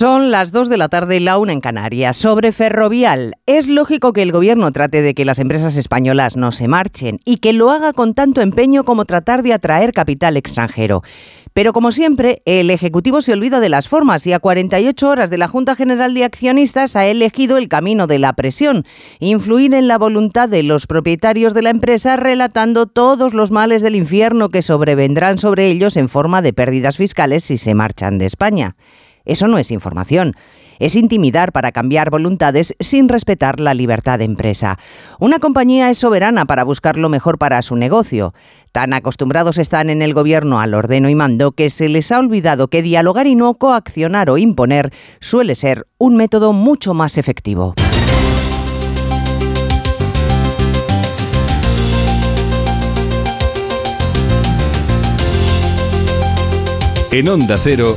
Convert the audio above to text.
Son las 2 de la tarde y la una en Canarias. Sobre Ferrovial, es lógico que el gobierno trate de que las empresas españolas no se marchen y que lo haga con tanto empeño como tratar de atraer capital extranjero. Pero como siempre, el Ejecutivo se olvida de las formas y a 48 horas de la Junta General de Accionistas ha elegido el camino de la presión, influir en la voluntad de los propietarios de la empresa relatando todos los males del infierno que sobrevendrán sobre ellos en forma de pérdidas fiscales si se marchan de España. Eso no es información. Es intimidar para cambiar voluntades sin respetar la libertad de empresa. Una compañía es soberana para buscar lo mejor para su negocio. Tan acostumbrados están en el gobierno al ordeno y mando que se les ha olvidado que dialogar y no coaccionar o imponer suele ser un método mucho más efectivo. En Onda Cero.